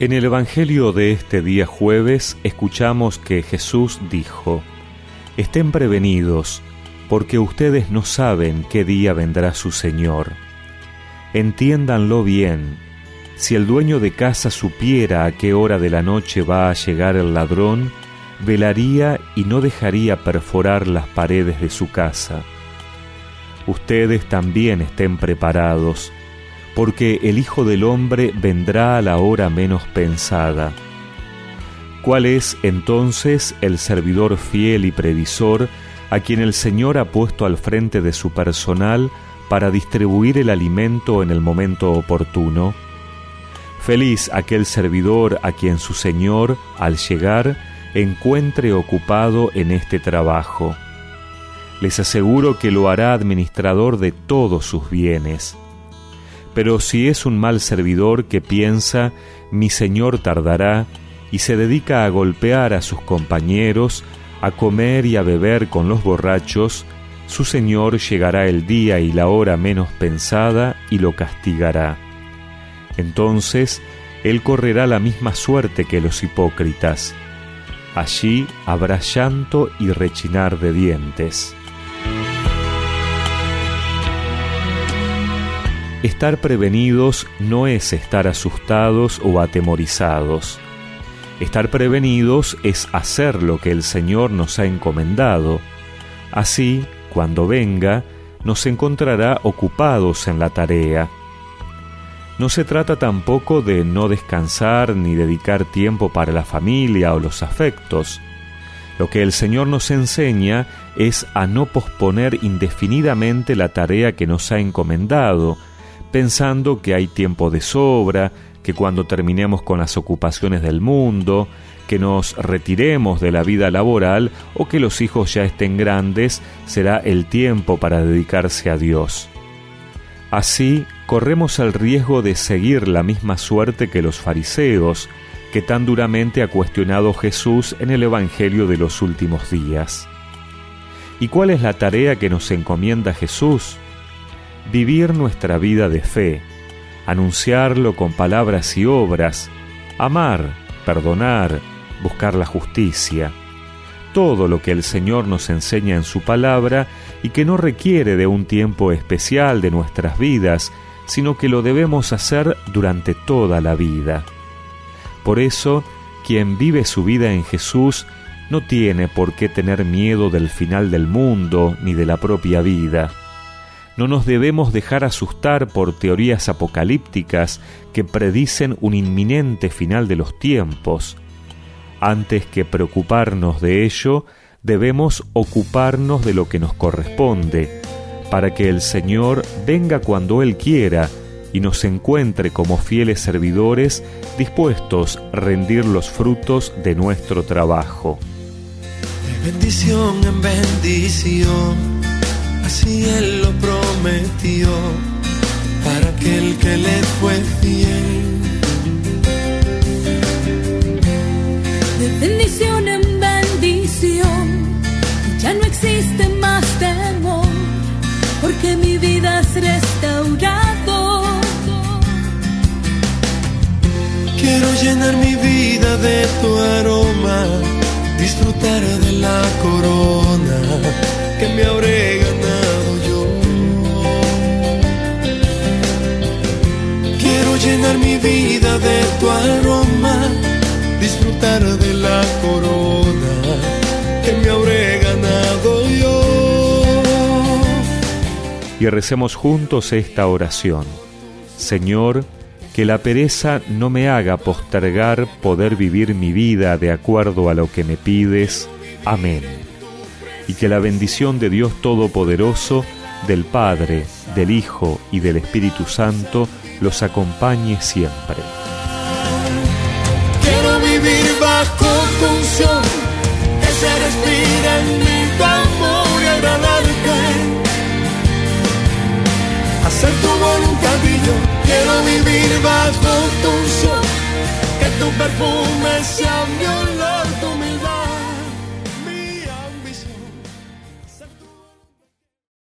En el Evangelio de este día jueves escuchamos que Jesús dijo, Estén prevenidos, porque ustedes no saben qué día vendrá su Señor. Entiéndanlo bien, si el dueño de casa supiera a qué hora de la noche va a llegar el ladrón, velaría y no dejaría perforar las paredes de su casa. Ustedes también estén preparados, porque el Hijo del Hombre vendrá a la hora menos pensada. ¿Cuál es entonces el servidor fiel y previsor a quien el Señor ha puesto al frente de su personal para distribuir el alimento en el momento oportuno? Feliz aquel servidor a quien su Señor, al llegar, encuentre ocupado en este trabajo. Les aseguro que lo hará administrador de todos sus bienes. Pero si es un mal servidor que piensa, mi señor tardará, y se dedica a golpear a sus compañeros, a comer y a beber con los borrachos, su señor llegará el día y la hora menos pensada y lo castigará. Entonces él correrá la misma suerte que los hipócritas. Allí habrá llanto y rechinar de dientes. Estar prevenidos no es estar asustados o atemorizados. Estar prevenidos es hacer lo que el Señor nos ha encomendado. Así, cuando venga, nos encontrará ocupados en la tarea. No se trata tampoco de no descansar ni dedicar tiempo para la familia o los afectos. Lo que el Señor nos enseña es a no posponer indefinidamente la tarea que nos ha encomendado, pensando que hay tiempo de sobra, que cuando terminemos con las ocupaciones del mundo, que nos retiremos de la vida laboral o que los hijos ya estén grandes, será el tiempo para dedicarse a Dios. Así, corremos el riesgo de seguir la misma suerte que los fariseos, que tan duramente ha cuestionado Jesús en el Evangelio de los últimos días. ¿Y cuál es la tarea que nos encomienda Jesús? Vivir nuestra vida de fe, anunciarlo con palabras y obras, amar, perdonar, buscar la justicia, todo lo que el Señor nos enseña en su palabra y que no requiere de un tiempo especial de nuestras vidas, sino que lo debemos hacer durante toda la vida. Por eso, quien vive su vida en Jesús no tiene por qué tener miedo del final del mundo ni de la propia vida no nos debemos dejar asustar por teorías apocalípticas que predicen un inminente final de los tiempos. Antes que preocuparnos de ello, debemos ocuparnos de lo que nos corresponde, para que el Señor venga cuando Él quiera y nos encuentre como fieles servidores dispuestos a rendir los frutos de nuestro trabajo. bendición en bendición así Él lo prometió para aquel que le fue fiel. De bendición en bendición, ya no existe más temor, porque mi vida es restaurado. Quiero llenar mi vida de tu aroma, llenar mi vida de tu aroma, disfrutar de la corona que me habré ganado yo. Y recemos juntos esta oración. Señor, que la pereza no me haga postergar poder vivir mi vida de acuerdo a lo que me pides. Amén y que la bendición de Dios Todopoderoso, del Padre, del Hijo y del Espíritu Santo los acompañe siempre. Quiero vivir bajo tu unción, que se respira en mi amor y agradarte. Hacer tu voluntad y yo quiero vivir bajo tu unción, que tu perfume sea mi